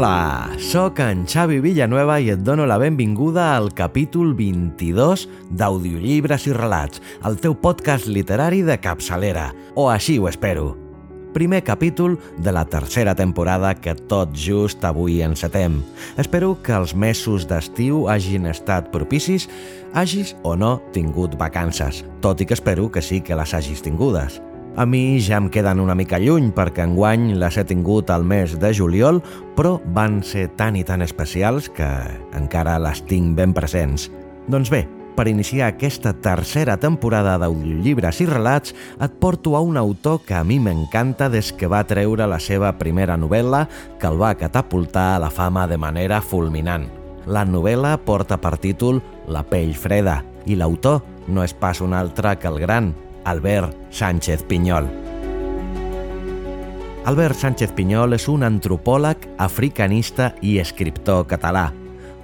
Hola, sóc en Xavi Villanueva i et dono la benvinguda al capítol 22 d'Audiollibres i Relats, el teu podcast literari de capçalera, o així ho espero. Primer capítol de la tercera temporada que tot just avui encetem. Espero que els mesos d'estiu hagin estat propicis, hagis o no tingut vacances, tot i que espero que sí que les hagis tingudes. A mi ja em queden una mica lluny perquè enguany les he tingut al mes de juliol, però van ser tan i tan especials que encara les tinc ben presents. Doncs bé, per iniciar aquesta tercera temporada d'audiollibres i relats, et porto a un autor que a mi m'encanta des que va treure la seva primera novel·la que el va catapultar a la fama de manera fulminant. La novel·la porta per títol La pell freda i l'autor no és pas un altre que el gran Albert Sánchez Pinyol. Albert Sánchez Pinyol és un antropòleg, africanista i escriptor català.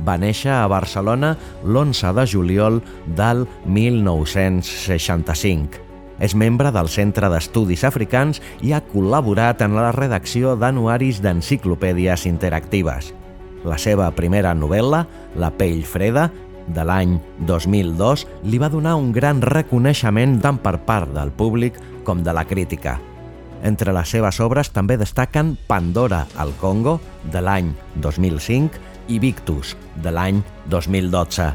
Va néixer a Barcelona l'11 de juliol del 1965. És membre del Centre d'Estudis Africans i ha col·laborat en la redacció d'anuaris d'enciclopèdies interactives. La seva primera novel·la, La pell freda, de l'any 2002 li va donar un gran reconeixement tant per part del públic com de la crítica. Entre les seves obres també destaquen Pandora al Congo, de l'any 2005, i Victus, de l'any 2012.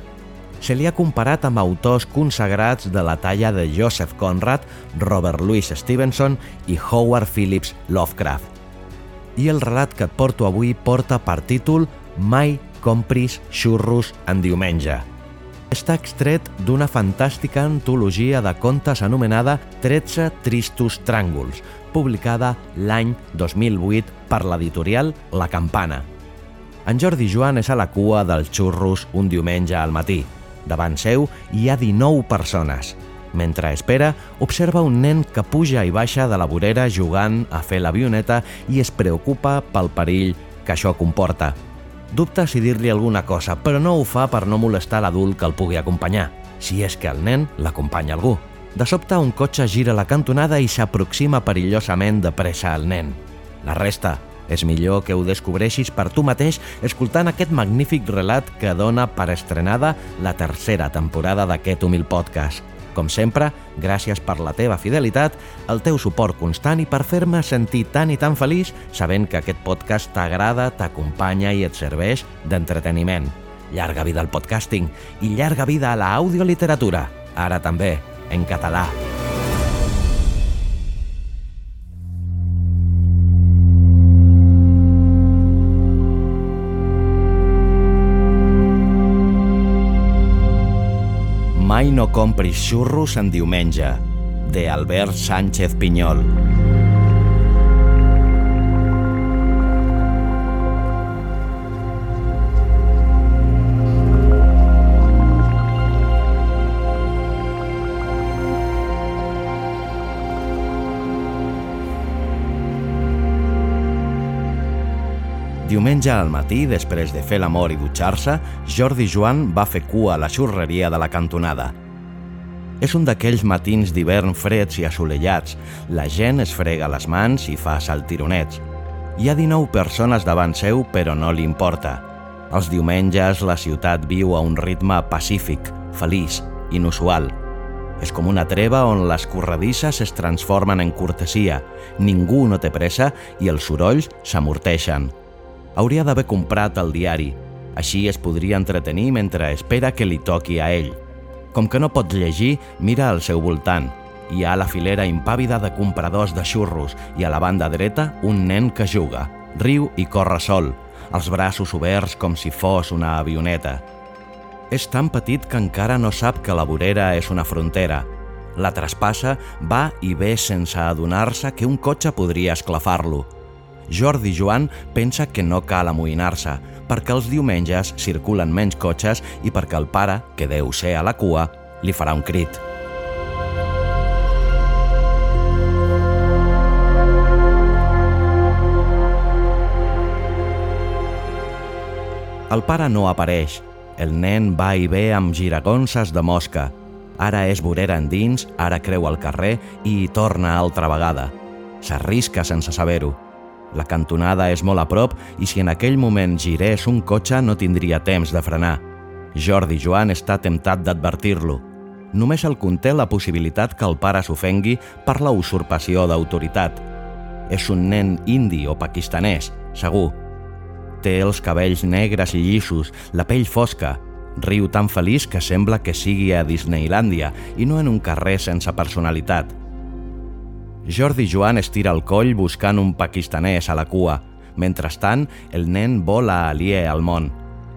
Se li ha comparat amb autors consagrats de la talla de Joseph Conrad, Robert Louis Stevenson i Howard Phillips Lovecraft. I el relat que et porto avui porta per títol Mai compris xurros en diumenge. Està extret d'una fantàstica antologia de contes anomenada 13 tristos tràngols, publicada l'any 2008 per l'editorial La Campana. En Jordi Joan és a la cua dels xurros un diumenge al matí. Davant seu hi ha 19 persones. Mentre espera, observa un nen que puja i baixa de la vorera jugant a fer l'avioneta i es preocupa pel perill que això comporta. Dubta si dir-li alguna cosa, però no ho fa per no molestar l'adult que el pugui acompanyar, si és que el nen l'acompanya algú. De sobte, un cotxe gira la cantonada i s'aproxima perillosament de pressa al nen. La resta és millor que ho descobreixis per tu mateix escoltant aquest magnífic relat que dona per estrenada la tercera temporada d'aquest humil podcast. Com sempre, gràcies per la teva fidelitat, el teu suport constant i per fer-me sentir tan i tan feliç sabent que aquest podcast t'agrada, t'acompanya i et serveix d'entreteniment. Llarga vida al podcasting i llarga vida a la audioliteratura, ara també, en català. Mai no compris xurros en diumenge, de Albert Sánchez Pinyol. Diumenge al matí, després de fer l'amor i dutxar-se, Jordi Joan va fer cua a la xurreria de la cantonada. És un d'aquells matins d'hivern freds i assolellats. La gent es frega les mans i fa saltironets. Hi ha 19 persones davant seu, però no li importa. Els diumenges la ciutat viu a un ritme pacífic, feliç, inusual. És com una treva on les corredisses es transformen en cortesia, ningú no té pressa i els sorolls s'amorteixen. Hauria d'haver comprat el diari, així es podria entretenir mentre espera que li toqui a ell. Com que no pot llegir, mira al seu voltant. Hi ha la filera impàvida de compradors de xurros i a la banda dreta un nen que juga, riu i corre sol, els braços oberts com si fos una avioneta. És tan petit que encara no sap que la vorera és una frontera. La traspassa, va i ve sense adonar-se que un cotxe podria esclafar-lo. Jordi Joan pensa que no cal amoïnar-se, perquè els diumenges circulen menys cotxes i perquè el pare, que deu ser a la cua, li farà un crit. El pare no apareix. El nen va i ve amb giragonses de mosca. Ara és vorera endins, ara creu al carrer i hi torna altra vegada. S'arrisca sense saber-ho. La cantonada és molt a prop i si en aquell moment girés un cotxe no tindria temps de frenar. Jordi Joan està temptat d'advertir-lo. Només el conté la possibilitat que el pare s'ofengui per la usurpació d'autoritat. És un nen indi o pakistanès, segur. Té els cabells negres i llissos, la pell fosca, riu tan feliç que sembla que sigui a Disneylàndia i no en un carrer sense personalitat. Jordi Joan estira el coll buscant un pakistanès a la cua. Mentrestant, el nen vola aliè al món.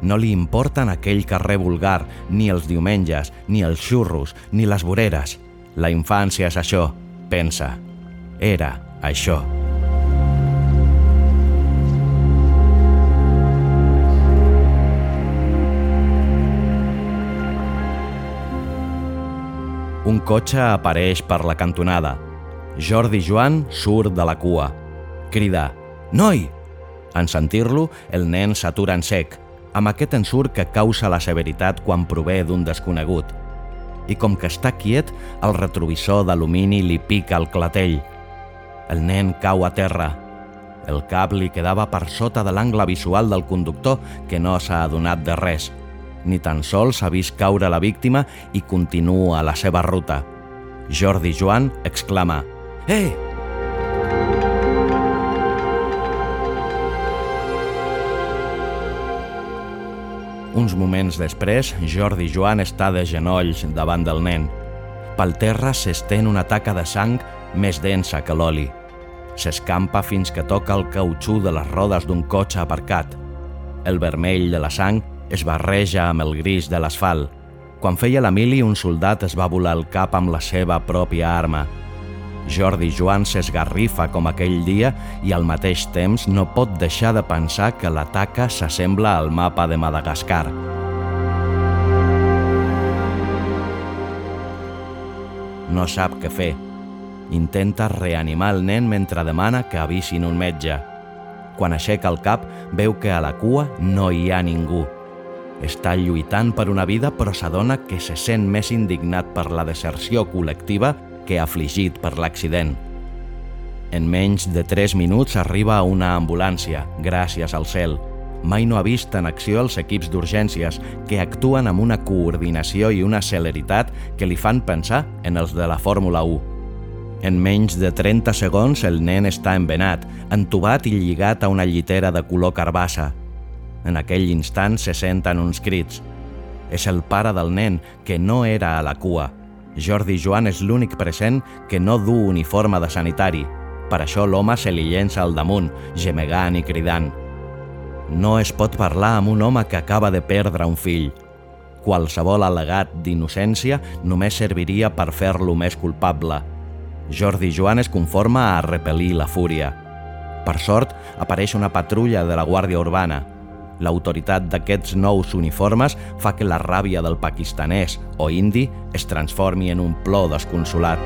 No li importen aquell carrer vulgar, ni els diumenges, ni els xurros, ni les voreres. La infància és això, pensa. Era això. Un cotxe apareix per la cantonada. Jordi Joan surt de la cua. Crida, «Noi!» En sentir-lo, el nen s'atura en sec, amb aquest ensurt que causa la severitat quan prové d'un desconegut. I com que està quiet, el retrovisor d'alumini li pica el clatell. El nen cau a terra. El cap li quedava per sota de l'angle visual del conductor, que no s'ha adonat de res. Ni tan sols ha vist caure la víctima i continua la seva ruta. Jordi Joan exclama «Eh!» Uns moments després, Jordi Joan està de genolls davant del nen. Pel terra s'estén una taca de sang més densa que l'oli. S'escampa fins que toca el cautxú de les rodes d'un cotxe aparcat. El vermell de la sang es barreja amb el gris de l'asfalt. Quan feia la mili, un soldat es va volar el cap amb la seva pròpia arma. Jordi Joan s'esgarrifa com aquell dia i al mateix temps no pot deixar de pensar que la taca s'assembla al mapa de Madagascar. No sap què fer. Intenta reanimar el nen mentre demana que avisin un metge. Quan aixeca el cap, veu que a la cua no hi ha ningú. Està lluitant per una vida però s'adona que se sent més indignat per la deserció col·lectiva que afligit per l'accident. En menys de 3 minuts arriba una ambulància, gràcies al cel. Mai no ha vist en acció els equips d'urgències, que actuen amb una coordinació i una celeritat que li fan pensar en els de la Fórmula 1. En menys de 30 segons el nen està envenat, entubat i lligat a una llitera de color carbassa. En aquell instant se senten uns crits. És el pare del nen, que no era a la cua, Jordi Joan és l'únic present que no du uniforme de sanitari. Per això l'home se li llença al damunt, gemegant i cridant. No es pot parlar amb un home que acaba de perdre un fill. Qualsevol al·legat d'innocència només serviria per fer-lo més culpable. Jordi Joan es conforma a repel·lir la fúria. Per sort, apareix una patrulla de la Guàrdia Urbana – L'autoritat d'aquests nous uniformes fa que la ràbia del pakistanès o indi es transformi en un plor desconsolat.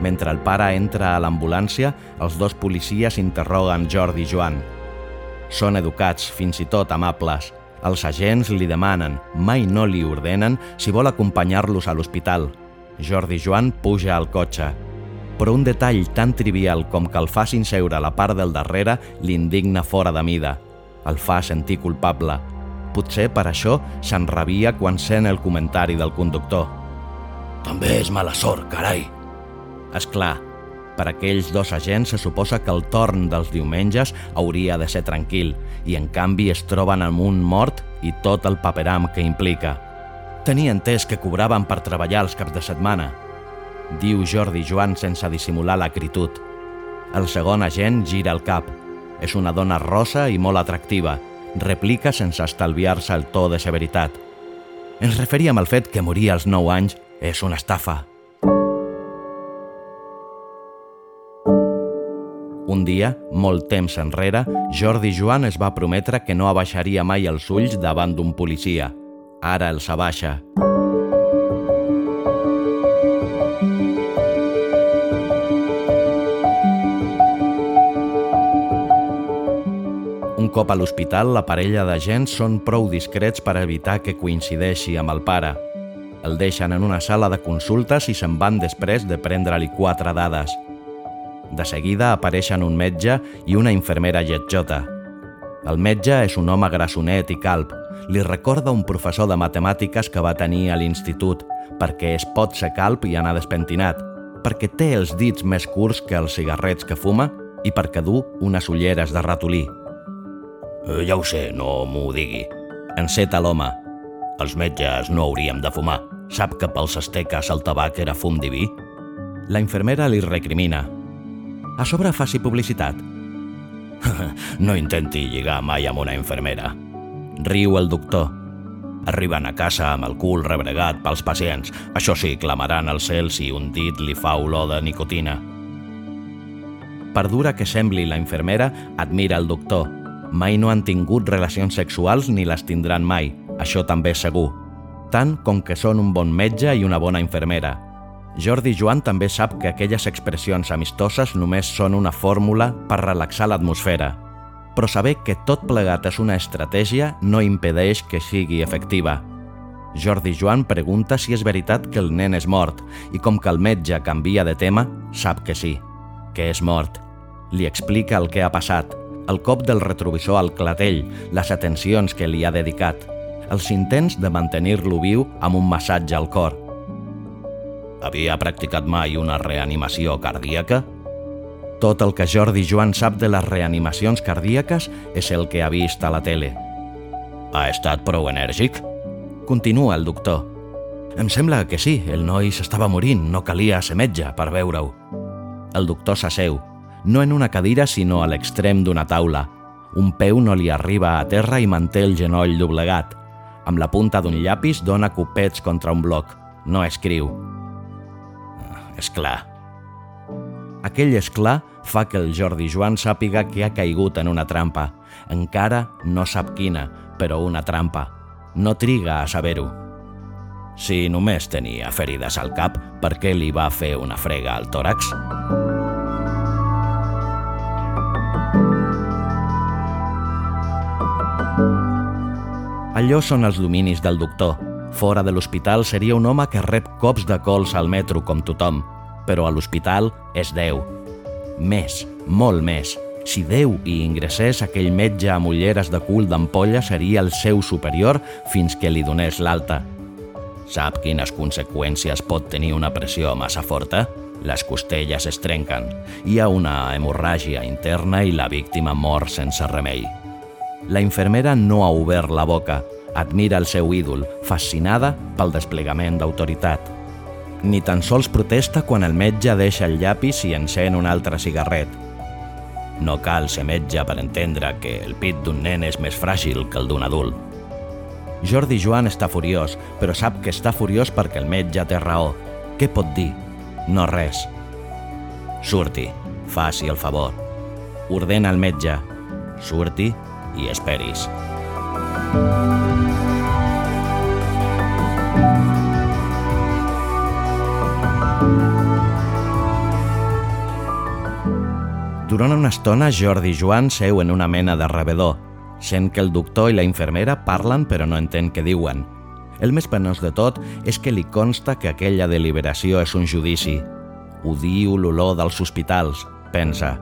Mentre el pare entra a l'ambulància, els dos policies interroguen Jordi i Joan. Són educats, fins i tot amables, els agents li demanen, mai no li ordenen, si vol acompanyar-los a l'hospital. Jordi Joan puja al cotxe. Però un detall tan trivial com que el facin seure a la part del darrere l'indigna fora de mida. El fa sentir culpable. Potser per això s'enrabia quan sent el comentari del conductor. També és mala sort, carai. És clar, per aquells dos agents se suposa que el torn dels diumenges hauria de ser tranquil i en canvi es troben amb un mort i tot el paperam que implica. Tenia entès que cobraven per treballar els caps de setmana, diu Jordi Joan sense dissimular l'acritud. El segon agent gira el cap. És una dona rosa i molt atractiva. replica sense estalviar-se el to de severitat. Ens referíem al fet que morir als 9 anys és una estafa. Un dia, molt temps enrere, Jordi Joan es va prometre que no abaixaria mai els ulls davant d'un policia. Ara els abaixa. Un cop a l'hospital, la parella d'agents són prou discrets per evitar que coincideixi amb el pare. El deixen en una sala de consultes i se'n van després de prendre-li quatre dades – de seguida apareixen un metge i una infermera lletjota. El metge és un home grassonet i calp. Li recorda un professor de matemàtiques que va tenir a l'institut, perquè es pot ser calp i anar despentinat, perquè té els dits més curts que els cigarrets que fuma i perquè du unes ulleres de ratolí. Eh, ja ho sé, no m'ho digui. Enceta l'home. Els metges no hauríem de fumar. Sap que pels asteques el tabac era fum diví? La infermera li recrimina, a sobre faci publicitat. no intenti lligar mai amb una infermera. Riu el doctor. Arriben a casa amb el cul rebregat pels pacients. Això sí, clamaran al cel si un dit li fa olor de nicotina. Per dura que sembli la infermera, admira el doctor. Mai no han tingut relacions sexuals ni les tindran mai, això també és segur. Tant com que són un bon metge i una bona infermera, Jordi Joan també sap que aquelles expressions amistoses només són una fórmula per relaxar l'atmosfera, però saber que tot plegat és una estratègia no impedeix que sigui efectiva. Jordi Joan pregunta si és veritat que el nen és mort i com que el metge canvia de tema, sap que sí, que és mort. Li explica el que ha passat, el cop del retrovisor al clatell, les atencions que li ha dedicat, els intents de mantenir-lo viu amb un massatge al cor – havia practicat mai una reanimació cardíaca? Tot el que Jordi Joan sap de les reanimacions cardíaques és el que ha vist a la tele. Ha estat prou enèrgic? Continua el doctor. Em sembla que sí, el noi s'estava morint, no calia ser metge per veure-ho. El doctor s'asseu, no en una cadira sinó a l'extrem d'una taula. Un peu no li arriba a terra i manté el genoll doblegat. Amb la punta d'un llapis dona copets contra un bloc. No escriu és clar. Aquell esclar fa que el Jordi Joan sàpiga que ha caigut en una trampa. Encara no sap quina, però una trampa. No triga a saber-ho. Si només tenia ferides al cap, per què li va fer una frega al tòrax? Allò són els dominis del doctor, Fora de l'hospital seria un home que rep cops de cols al metro com tothom, però a l'hospital és Déu. Més, molt més. Si Déu hi ingressés, aquell metge amb ulleres de cul d'ampolla seria el seu superior fins que li donés l'alta. Sap quines conseqüències pot tenir una pressió massa forta? Les costelles es trenquen, hi ha una hemorràgia interna i la víctima mor sense remei. La infermera no ha obert la boca, admira el seu ídol, fascinada pel desplegament d'autoritat. Ni tan sols protesta quan el metge deixa el llapis i encén un altre cigarret. No cal ser metge per entendre que el pit d'un nen és més fràgil que el d'un adult. Jordi Joan està furiós, però sap que està furiós perquè el metge té raó. Què pot dir? No res. Surti, faci el favor. Ordena el metge. Surti i esperis. Durant una estona, Jordi Joan seu en una mena de rebedor, sent que el doctor i la infermera parlen però no entén què diuen. El més penós de tot és que li consta que aquella deliberació és un judici. Ho diu l'olor dels hospitals, pensa.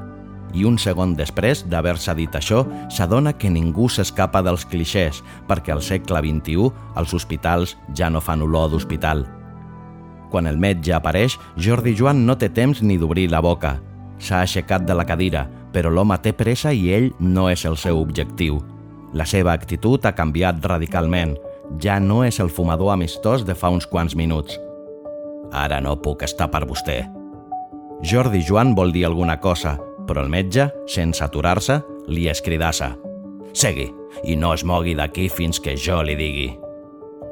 I un segon després d'haver-se dit això, s'adona que ningú s'escapa dels clixés, perquè al segle XXI els hospitals ja no fan olor d'hospital. Quan el metge apareix, Jordi Joan no té temps ni d'obrir la boca. S'ha aixecat de la cadira, però l'home té pressa i ell no és el seu objectiu. La seva actitud ha canviat radicalment. Ja no és el fumador amistós de fa uns quants minuts. Ara no puc estar per vostè. Jordi Joan vol dir alguna cosa, però el metge, sense aturar-se, li escridassa. Segui, i no es mogui d'aquí fins que jo li digui.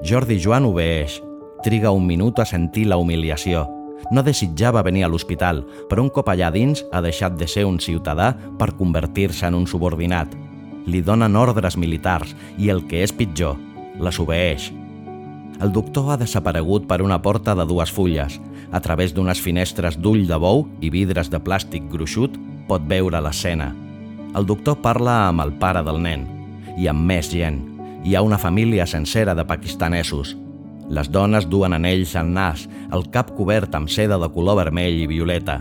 Jordi Joan obeeix. Triga un minut a sentir la humiliació. No desitjava venir a l'hospital, però un cop allà dins ha deixat de ser un ciutadà per convertir-se en un subordinat. Li donen ordres militars i el que és pitjor, les obeeix. El doctor ha desaparegut per una porta de dues fulles. A través d'unes finestres d'ull de bou i vidres de plàstic gruixut pot veure l'escena. El doctor parla amb el pare del nen i amb més gent. Hi ha una família sencera de pakistanesos. Les dones duen anells al nas, el cap cobert amb seda de color vermell i violeta.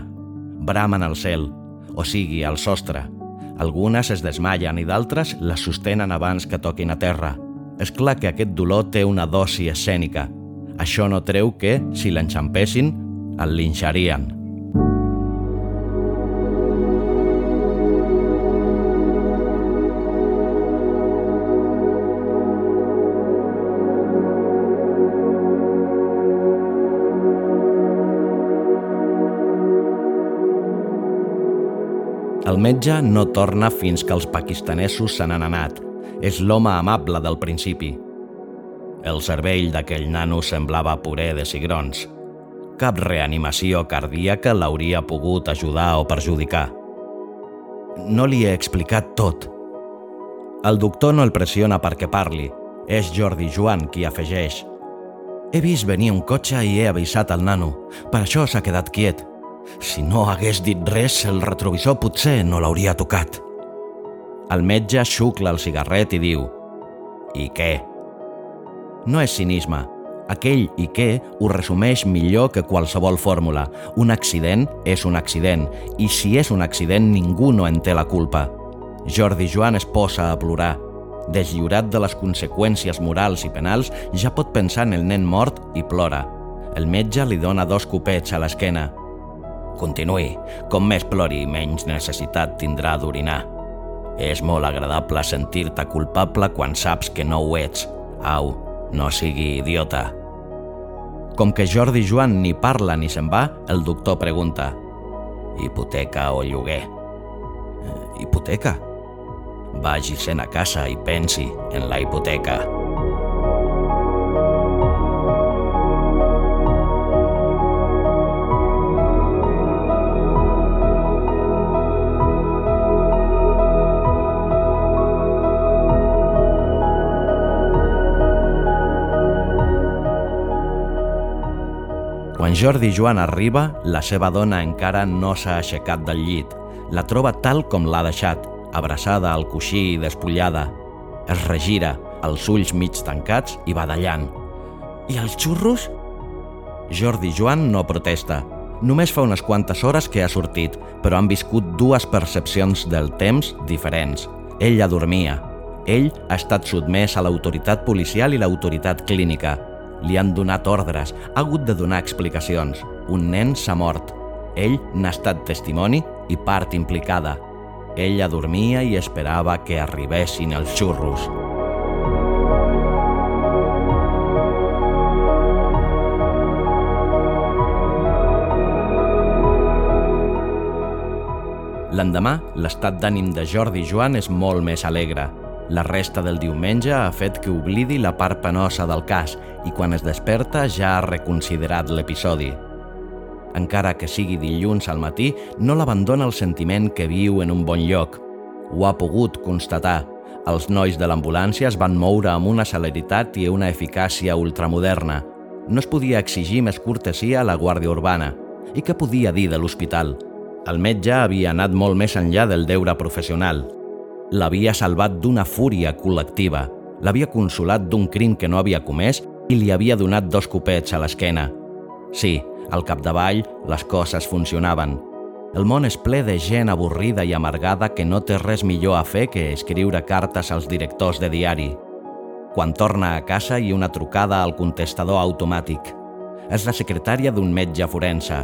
Bramen al cel, o sigui, al sostre. Algunes es desmaien i d'altres les sostenen abans que toquin a terra. És clar que aquest dolor té una dosi escènica. Això no treu que, si l'enxampessin, el linxarien. El metge no torna fins que els pakistanesos se n'han anat. És l'home amable del principi. El cervell d'aquell nano semblava puré de cigrons. Cap reanimació cardíaca l'hauria pogut ajudar o perjudicar. No li he explicat tot. El doctor no el pressiona perquè parli. És Jordi Joan qui afegeix. He vist venir un cotxe i he avisat al nano. Per això s'ha quedat quiet. Si no hagués dit res, el retrovisor potser no l'hauria tocat. El metge xucla el cigarret i diu «I què?» No és cinisme. Aquell i què ho resumeix millor que qualsevol fórmula. Un accident és un accident, i si és un accident ningú no en té la culpa. Jordi Joan es posa a plorar. Deslliurat de les conseqüències morals i penals, ja pot pensar en el nen mort i plora. El metge li dona dos copets a l'esquena. Continuï. Com més plori, menys necessitat tindrà d'orinar. És molt agradable sentir-te culpable quan saps que no ho ets. Au, no sigui idiota. Com que Jordi Joan ni parla ni se'n va, el doctor pregunta «Hipoteca o lloguer?» eh, «Hipoteca?» Vagi-se'n a casa i pensi en la hipoteca. Quan Jordi Joan arriba, la seva dona encara no s'ha aixecat del llit. La troba tal com l'ha deixat, abraçada al coixí i despullada. Es regira, els ulls mig tancats i badallant. I els xurros? Jordi Joan no protesta. Només fa unes quantes hores que ha sortit, però han viscut dues percepcions del temps diferents. Ella dormia. Ell ha estat sotmès a l'autoritat policial i l'autoritat clínica. Li han donat ordres, ha hagut de donar explicacions. Un nen s'ha mort. Ell n'ha estat testimoni i part implicada. Ella dormia i esperava que arribessin els xurros. L'endemà, l'estat d'ànim de Jordi Joan és molt més alegre. La resta del diumenge ha fet que oblidi la part penosa del cas i quan es desperta ja ha reconsiderat l'episodi. Encara que sigui dilluns al matí, no l'abandona el sentiment que viu en un bon lloc. Ho ha pogut constatar. Els nois de l'ambulància es van moure amb una celeritat i una eficàcia ultramoderna. No es podia exigir més cortesia a la Guàrdia Urbana. I què podia dir de l'hospital? El metge havia anat molt més enllà del deure professional l'havia salvat d'una fúria col·lectiva, l'havia consolat d'un crim que no havia comès i li havia donat dos copets a l'esquena. Sí, al capdavall les coses funcionaven. El món és ple de gent avorrida i amargada que no té res millor a fer que escriure cartes als directors de diari. Quan torna a casa hi una trucada al contestador automàtic. És la secretària d'un metge forense.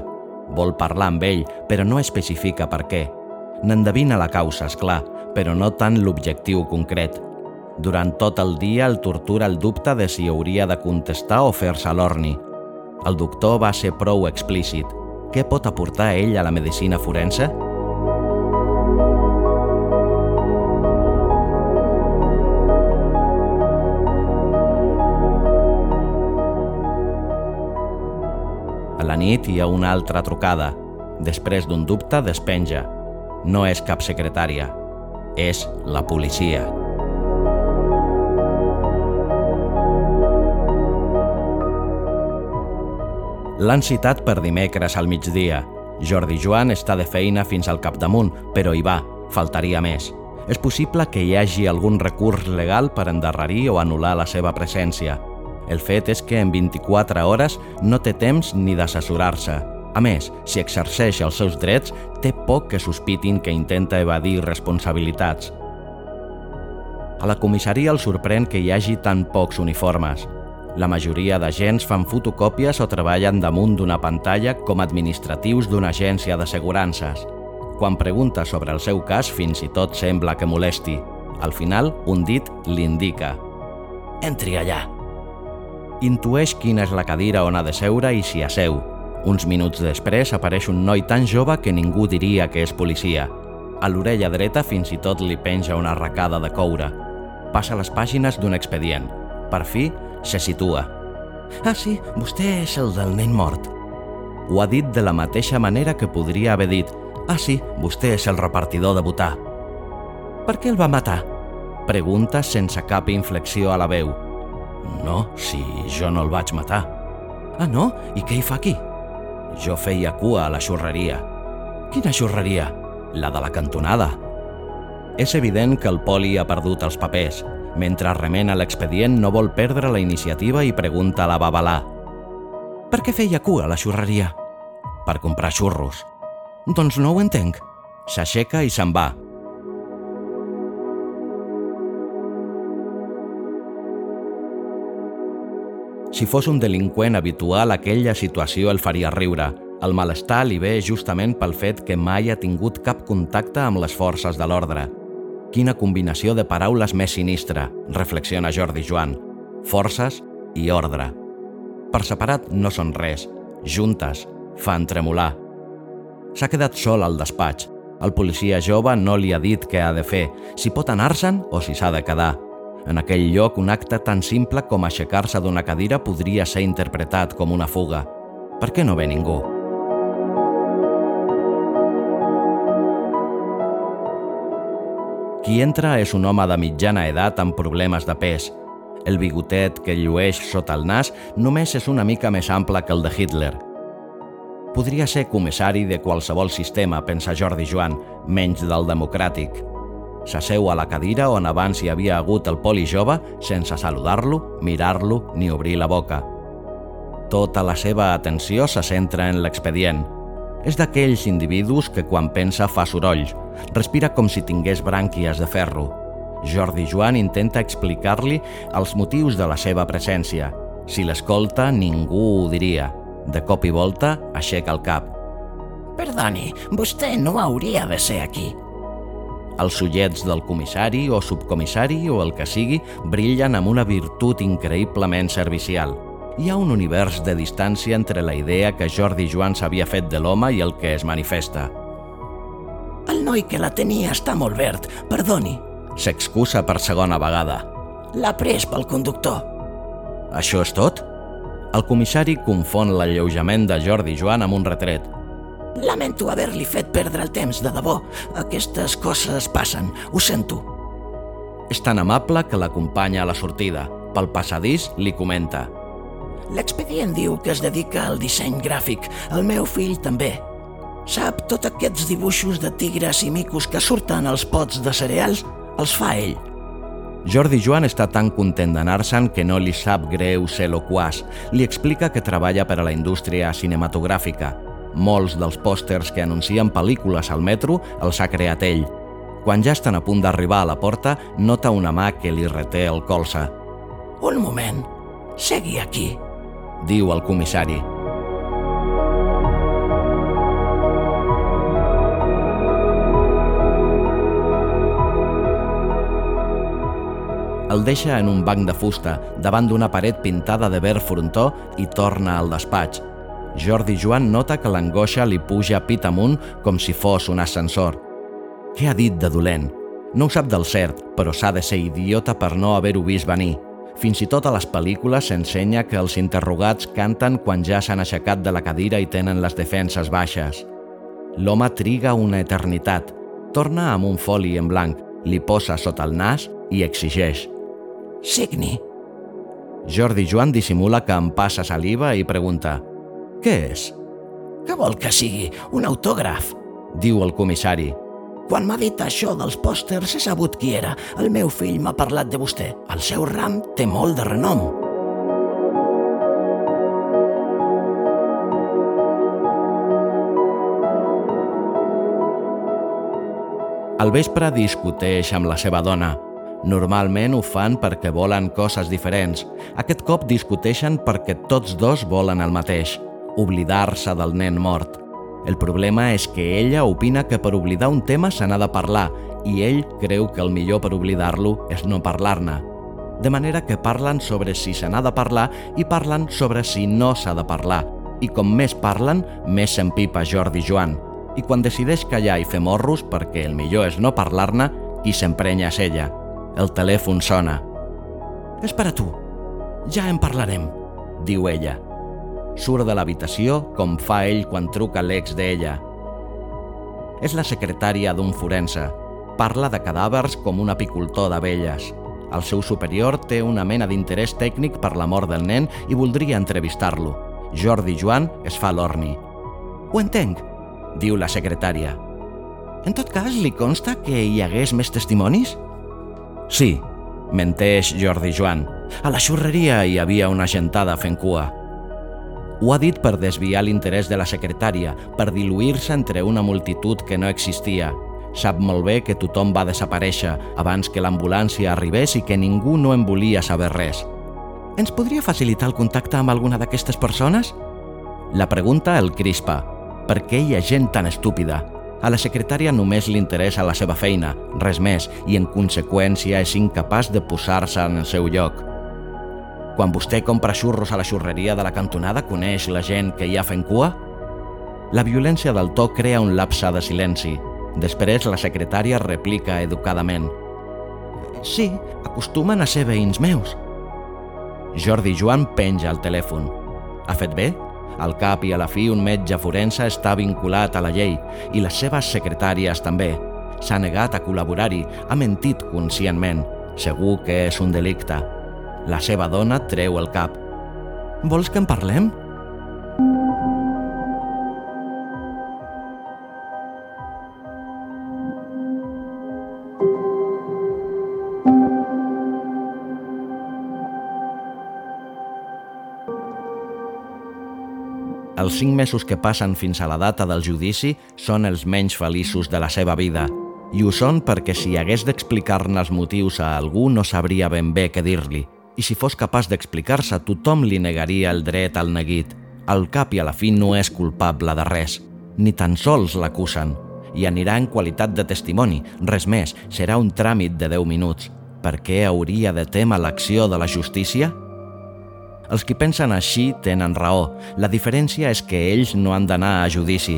Vol parlar amb ell, però no especifica per què. N'endevina la causa, és clar, però no tant l'objectiu concret. Durant tot el dia el tortura el dubte de si hauria de contestar o fer-se l'orni. El doctor va ser prou explícit. Què pot aportar ell a la medicina forense? A la nit hi ha una altra trucada. Després d'un dubte, despenja. No és cap secretària, és la policia. L'han citat per dimecres al migdia. Jordi Joan està de feina fins al capdamunt, però hi va, faltaria més. És possible que hi hagi algun recurs legal per endarrerir o anul·lar la seva presència. El fet és que en 24 hores no té temps ni d'assessorar-se. A més, si exerceix els seus drets, té poc que sospitin que intenta evadir responsabilitats. A la comissaria el sorprèn que hi hagi tan pocs uniformes. La majoria d'agents fan fotocòpies o treballen damunt d'una pantalla com administratius d'una agència d'assegurances. Quan pregunta sobre el seu cas, fins i tot sembla que molesti. Al final, un dit l'indica. Entri allà. Intueix quina és la cadira on ha de seure i s'hi asseu. Uns minuts després apareix un noi tan jove que ningú diria que és policia. A l'orella dreta fins i tot li penja una arracada de coure. Passa les pàgines d'un expedient. Per fi, se situa. Ah, sí, vostè és el del nen mort. Ho ha dit de la mateixa manera que podria haver dit Ah, sí, vostè és el repartidor de votar. Per què el va matar? Pregunta sense cap inflexió a la veu. No, si jo no el vaig matar. Ah, no? I què hi fa aquí? Jo feia cua a la xurreria. Quina xurreria? La de la cantonada. És evident que el poli ha perdut els papers. Mentre remena l'expedient no vol perdre la iniciativa i pregunta a la babalà. Per què feia cua a la xurreria? Per comprar xurros. Doncs no ho entenc. S'aixeca i se'n va. Si fos un delinqüent habitual, aquella situació el faria riure. El malestar li ve justament pel fet que mai ha tingut cap contacte amb les forces de l'ordre. Quina combinació de paraules més sinistra, reflexiona Jordi Joan. Forces i ordre. Per separat no són res. Juntes fan tremolar. S'ha quedat sol al despatx. El policia jove no li ha dit què ha de fer, si pot anar-se'n o si s'ha de quedar. En aquell lloc, un acte tan simple com aixecar-se d'una cadira podria ser interpretat com una fuga. Per què no ve ningú? Qui entra és un home de mitjana edat amb problemes de pes. El bigotet que llueix sota el nas només és una mica més ample que el de Hitler. Podria ser comissari de qualsevol sistema, pensa Jordi Joan, menys del democràtic. S'asseu a la cadira on abans hi havia hagut el poli jove sense saludar-lo, mirar-lo ni obrir la boca. Tota la seva atenció se centra en l'expedient. És d'aquells individus que quan pensa fa sorolls, respira com si tingués brànquies de ferro. Jordi Joan intenta explicar-li els motius de la seva presència. Si l'escolta, ningú ho diria. De cop i volta, aixeca el cap. Perdoni, vostè no hauria de ser aquí. Els ullets del comissari o subcomissari o el que sigui brillen amb una virtut increïblement servicial. Hi ha un univers de distància entre la idea que Jordi Joan s'havia fet de l'home i el que es manifesta. El noi que la tenia està molt verd, perdoni. S'excusa per segona vegada. L'ha pres pel conductor. Això és tot? El comissari confon l'alleujament de Jordi Joan amb un retret. Lamento haver-li fet perdre el temps, de debò. Aquestes coses passen, ho sento. És tan amable que l'acompanya a la sortida. Pel passadís li comenta. L'expedient diu que es dedica al disseny gràfic. El meu fill també. Sap, tots aquests dibuixos de tigres i micos que surten als pots de cereals els fa ell. Jordi Joan està tan content d'anar-se'n que no li sap greu ser loquàs. Li explica que treballa per a la indústria cinematogràfica. Molts dels pòsters que anuncien pel·lícules al metro els ha creat ell. Quan ja estan a punt d'arribar a la porta, nota una mà que li reté el colze. Un moment, segui aquí, diu el comissari. El deixa en un banc de fusta, davant d'una paret pintada de verd frontó i torna al despatx. Jordi Joan nota que l'angoixa li puja pit amunt com si fos un ascensor. Què ha dit de dolent? No ho sap del cert, però s'ha de ser idiota per no haver-ho vist venir. Fins i tot a les pel·lícules s'ensenya que els interrogats canten quan ja s'han aixecat de la cadira i tenen les defenses baixes. L'home triga una eternitat. Torna amb un foli en blanc, li posa sota el nas i exigeix. Signi. Jordi Joan dissimula que em passa saliva i pregunta «Què és?» Què vol que sigui? Un autògraf? Diu el comissari. Quan m'ha dit això dels pòsters he sabut qui era. El meu fill m'ha parlat de vostè. El seu ram té molt de renom. Al vespre discuteix amb la seva dona. Normalment ho fan perquè volen coses diferents. Aquest cop discuteixen perquè tots dos volen el mateix, oblidar-se del nen mort. El problema és que ella opina que per oblidar un tema se n'ha de parlar i ell creu que el millor per oblidar-lo és no parlar-ne. De manera que parlen sobre si se n'ha de parlar i parlen sobre si no s'ha de parlar. I com més parlen, més s'empipa Jordi Joan. I quan decideix callar i fer morros perquè el millor és no parlar-ne, qui s'emprenya és ella. El telèfon sona. És per a tu. Ja en parlarem, diu ella. Surt de l'habitació com fa ell quan truca l'ex d'ella. És la secretària d'un forense. Parla de cadàvers com un apicultor d'abelles. El seu superior té una mena d'interès tècnic per la mort del nen i voldria entrevistar-lo. Jordi Joan es fa l'orni. Ho entenc, diu la secretària. En tot cas, li consta que hi hagués més testimonis? Sí, menteix Jordi Joan. A la xurreria hi havia una gentada fent cua. Ho ha dit per desviar l'interès de la secretària, per diluir-se entre una multitud que no existia. Sap molt bé que tothom va desaparèixer abans que l'ambulància arribés i que ningú no en volia saber res. Ens podria facilitar el contacte amb alguna d'aquestes persones? La pregunta el crispa. Per què hi ha gent tan estúpida? A la secretària només li interessa la seva feina, res més, i en conseqüència és incapaç de posar-se en el seu lloc. Quan vostè compra xurros a la xurreria de la cantonada, coneix la gent que hi ha fent cua? La violència del to crea un lapse de silenci. Després la secretària replica educadament. Sí, acostumen a ser veïns meus. Jordi Joan penja el telèfon. Ha fet bé? Al cap i a la fi un metge forense està vinculat a la llei i les seves secretàries també. S'ha negat a col·laborar-hi, ha mentit conscientment. Segur que és un delicte. La seva dona treu el cap. Vols que en parlem? Els cinc mesos que passen fins a la data del judici són els menys feliços de la seva vida. I ho són perquè si hagués d'explicar-ne els motius a algú no sabria ben bé què dir-li. I si fos capaç d'explicar-se, tothom li negaria el dret al neguit. Al cap i a la fi no és culpable de res. Ni tan sols l'acusen. I anirà en qualitat de testimoni, res més, serà un tràmit de 10 minuts. Per què hauria de témer l'acció de la justícia? Els qui pensen així tenen raó. La diferència és que ells no han d'anar a judici.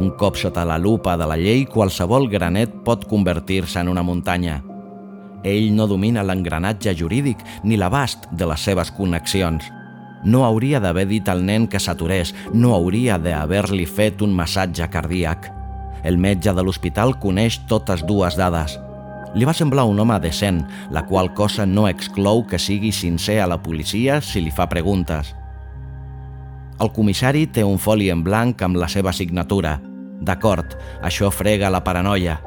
Un cop sota la lupa de la llei, qualsevol granet pot convertir-se en una muntanya. Ell no domina l'engranatge jurídic ni l'abast de les seves connexions. No hauria d'haver dit al nen que s'aturés, no hauria d'haver-li fet un massatge cardíac. El metge de l'hospital coneix totes dues dades – li va semblar un home decent, la qual cosa no exclou que sigui sincer a la policia si li fa preguntes. El comissari té un foli en blanc amb la seva signatura. D'acord, això frega la paranoia.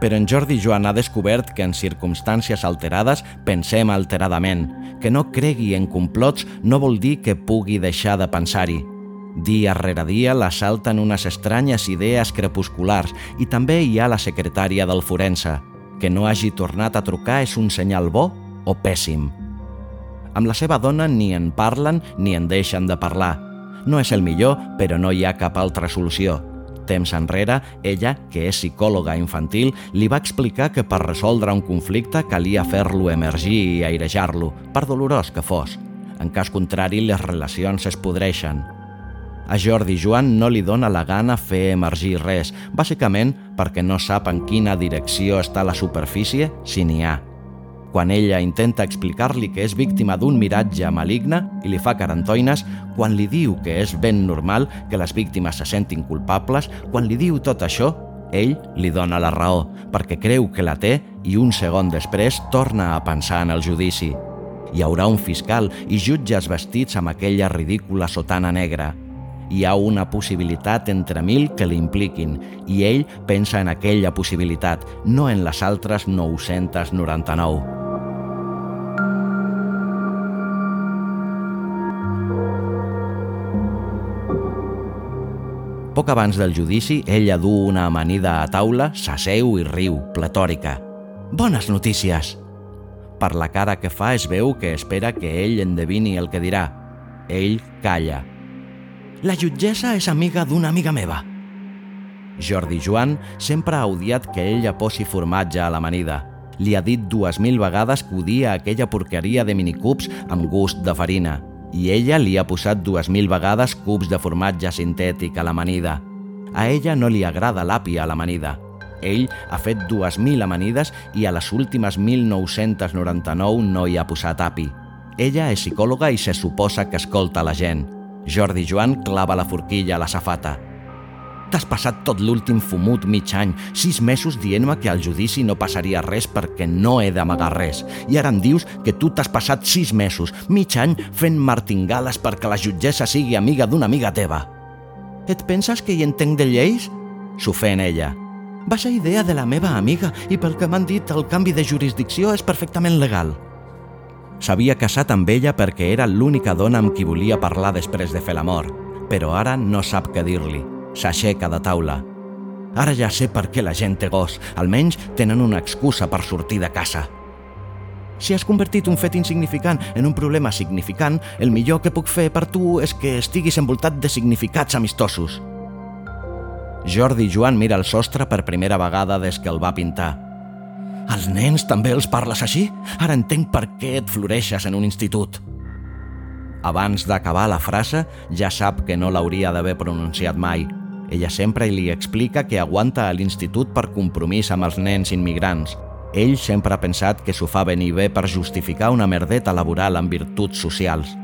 Però en Jordi Joan ha descobert que en circumstàncies alterades pensem alteradament. Que no cregui en complots no vol dir que pugui deixar de pensar-hi. Dia rere dia l'assalten unes estranyes idees crepusculars i també hi ha la secretària del forense – que no hagi tornat a trucar és un senyal bo o pèssim. Amb la seva dona ni en parlen ni en deixen de parlar. No és el millor, però no hi ha cap altra solució. Temps enrere, ella, que és psicòloga infantil, li va explicar que per resoldre un conflicte calia fer-lo emergir i airejar-lo, per dolorós que fos. En cas contrari, les relacions es podreixen. A Jordi Joan no li dóna la gana fer emergir res, bàsicament perquè no sap en quina direcció està la superfície si n'hi ha. Quan ella intenta explicar-li que és víctima d'un miratge maligne i li fa carantoines, quan li diu que és ben normal que les víctimes se sentin culpables, quan li diu tot això, ell li dona la raó, perquè creu que la té i un segon després torna a pensar en el judici. Hi haurà un fiscal i jutges vestits amb aquella ridícula sotana negra. Hi ha una possibilitat entre mil que l'impliquin i ell pensa en aquella possibilitat, no en les altres 999. Poc abans del judici, ella du una amanida a taula, s'asseu i riu, platòrica. Bones notícies! Per la cara que fa es veu que espera que ell endevini el que dirà. Ell calla. La jutgessa és amiga d'una amiga meva. Jordi Joan sempre ha odiat que ella posi formatge a l'amanida. Li ha dit dues mil vegades que odia aquella porqueria de minicubs amb gust de farina i ella li ha posat dues mil vegades cubs de formatge sintètic a l'amanida. A ella no li agrada l'api a l'amanida. Ell ha fet dues mil amanides i a les últimes 1999 no hi ha posat api. Ella és psicòloga i se suposa que escolta la gent. Jordi Joan clava la forquilla a la safata. T'has passat tot l'últim fumut mig any, sis mesos dient-me que al judici no passaria res perquè no he d'amagar res. I ara em dius que tu t'has passat sis mesos, mig any, fent martingales perquè la jutgessa sigui amiga d'una amiga teva. Et penses que hi entenc de lleis? S'ofèn ella. Va ser idea de la meva amiga i pel que m'han dit el canvi de jurisdicció és perfectament legal. S'havia casat amb ella perquè era l'única dona amb qui volia parlar després de fer l'amor, però ara no sap què dir-li. S'aixeca de taula. Ara ja sé per què la gent té gos. Almenys tenen una excusa per sortir de casa. Si has convertit un fet insignificant en un problema significant, el millor que puc fer per tu és que estiguis envoltat de significats amistosos. Jordi Joan mira el sostre per primera vegada des que el va pintar. Els nens també els parles així? Ara entenc per què et floreixes en un institut. Abans d'acabar la frase, ja sap que no l'hauria d'haver pronunciat mai – ella sempre li explica que aguanta a l'institut per compromís amb els nens immigrants. Ell sempre ha pensat que s'ho fa venir bé per justificar una merdeta laboral amb virtuts socials.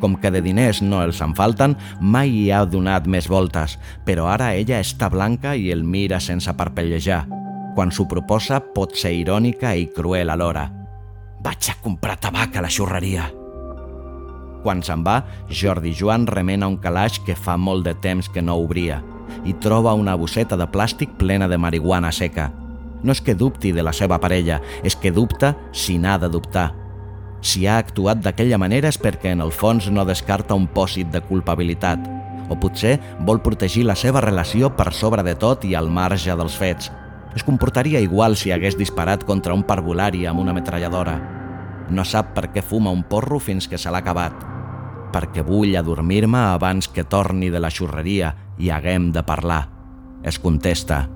Com que de diners no els en falten, mai hi ha donat més voltes, però ara ella està blanca i el mira sense parpellejar. Quan s'ho proposa pot ser irònica i cruel alhora. Vaig a comprar tabac a la xurreria. Quan se'n va, Jordi Joan remena un calaix que fa molt de temps que no obria i troba una bosseta de plàstic plena de marihuana seca. No és que dubti de la seva parella, és que dubta si n'ha de dubtar. Si ha actuat d'aquella manera és perquè en el fons no descarta un pòsit de culpabilitat, o potser vol protegir la seva relació per sobre de tot i al marge dels fets. Es comportaria igual si hagués disparat contra un parvulari amb una metralladora. No sap per què fuma un porro fins que se l'ha acabat. Perquè vull adormir-me abans que torni de la xurreria i haguem de parlar. Es contesta.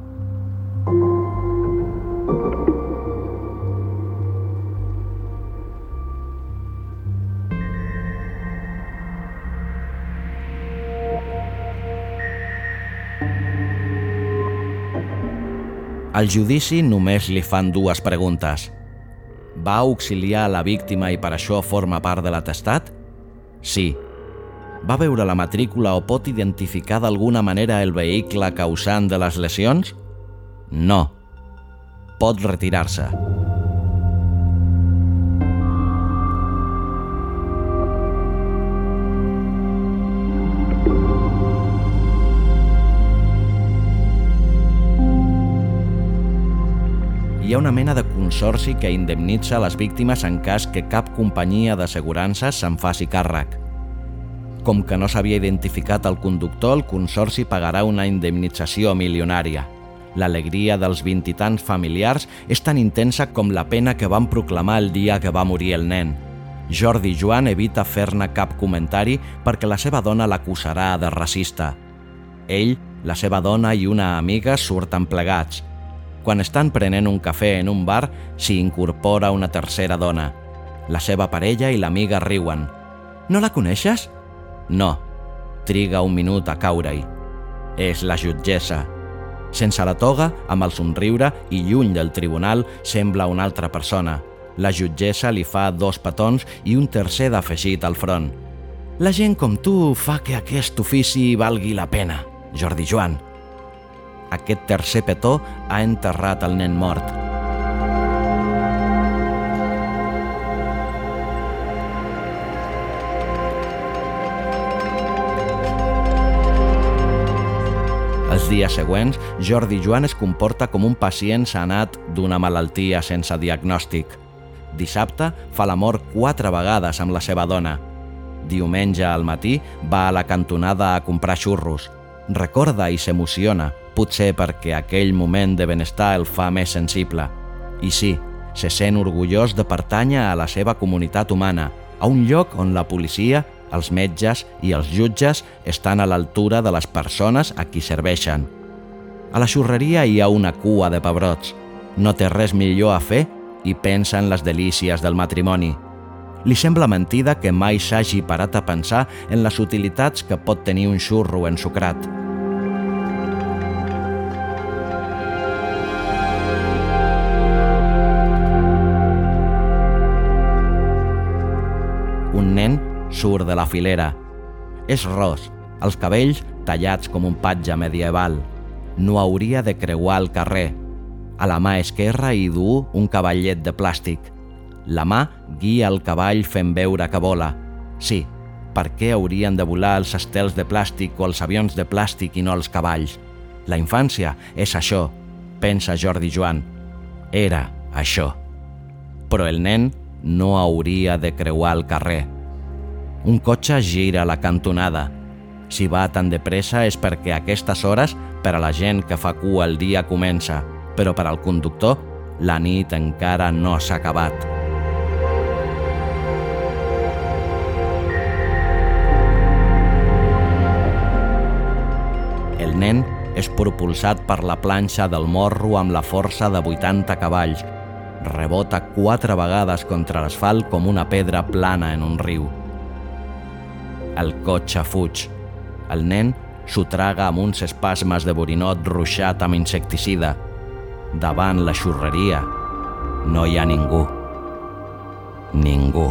Al judici només li fan dues preguntes. Va auxiliar la víctima i per això forma part de l'atestat? Sí, va veure la matrícula o pot identificar d'alguna manera el vehicle causant de les lesions? No. Pot retirar-se. hi ha una mena de consorci que indemnitza les víctimes en cas que cap companyia d'assegurances se'n faci càrrec. Com que no s'havia identificat el conductor, el Consorci pagarà una indemnització milionària. L'alegria dels vint i tants familiars és tan intensa com la pena que van proclamar el dia que va morir el nen. Jordi Joan evita fer-ne cap comentari perquè la seva dona l'acusarà de racista. Ell, la seva dona i una amiga surten plegats. Quan estan prenent un cafè en un bar, s'hi incorpora una tercera dona. La seva parella i l'amiga riuen. No la coneixes? No, triga un minut a caure-hi. És la jutgessa. Sense la toga, amb el somriure i lluny del tribunal, sembla una altra persona. La jutgessa li fa dos petons i un tercer d'afegit al front. La gent com tu fa que aquest ofici valgui la pena, Jordi Joan. Aquest tercer petó ha enterrat el nen mort. Els dies següents, Jordi Joan es comporta com un pacient sanat d'una malaltia sense diagnòstic. Dissabte fa l'amor quatre vegades amb la seva dona. Diumenge al matí va a la cantonada a comprar xurros. Recorda i s'emociona, potser perquè aquell moment de benestar el fa més sensible. I sí, se sent orgullós de pertànyer a la seva comunitat humana, a un lloc on la policia els metges i els jutges estan a l'altura de les persones a qui serveixen. A la xurreria hi ha una cua de pebrots. No té res millor a fer i pensa en les delícies del matrimoni. Li sembla mentida que mai s'hagi parat a pensar en les utilitats que pot tenir un xurro ensucrat. Surt de la filera. És ros, els cabells tallats com un patge medieval. No hauria de creuar el carrer. A la mà esquerra hi du un cavallet de plàstic. La mà guia el cavall fent veure que vola. Sí, per què haurien de volar els estels de plàstic o els avions de plàstic i no els cavalls? La infància és això, pensa Jordi Joan. Era això. Però el nen no hauria de creuar el carrer. Un cotxe gira a la cantonada. Si va tan de pressa és perquè a aquestes hores, per a la gent que fa cua el dia comença, però per al conductor, la nit encara no s'ha acabat. El nen és propulsat per la planxa del morro amb la força de 80 cavalls. Rebota quatre vegades contra l'asfalt com una pedra plana en un riu. El cotxe fuig. El nen s'ho traga amb uns espasmes de borinot ruixat amb insecticida. Davant la xurreria no hi ha ningú. Ningú.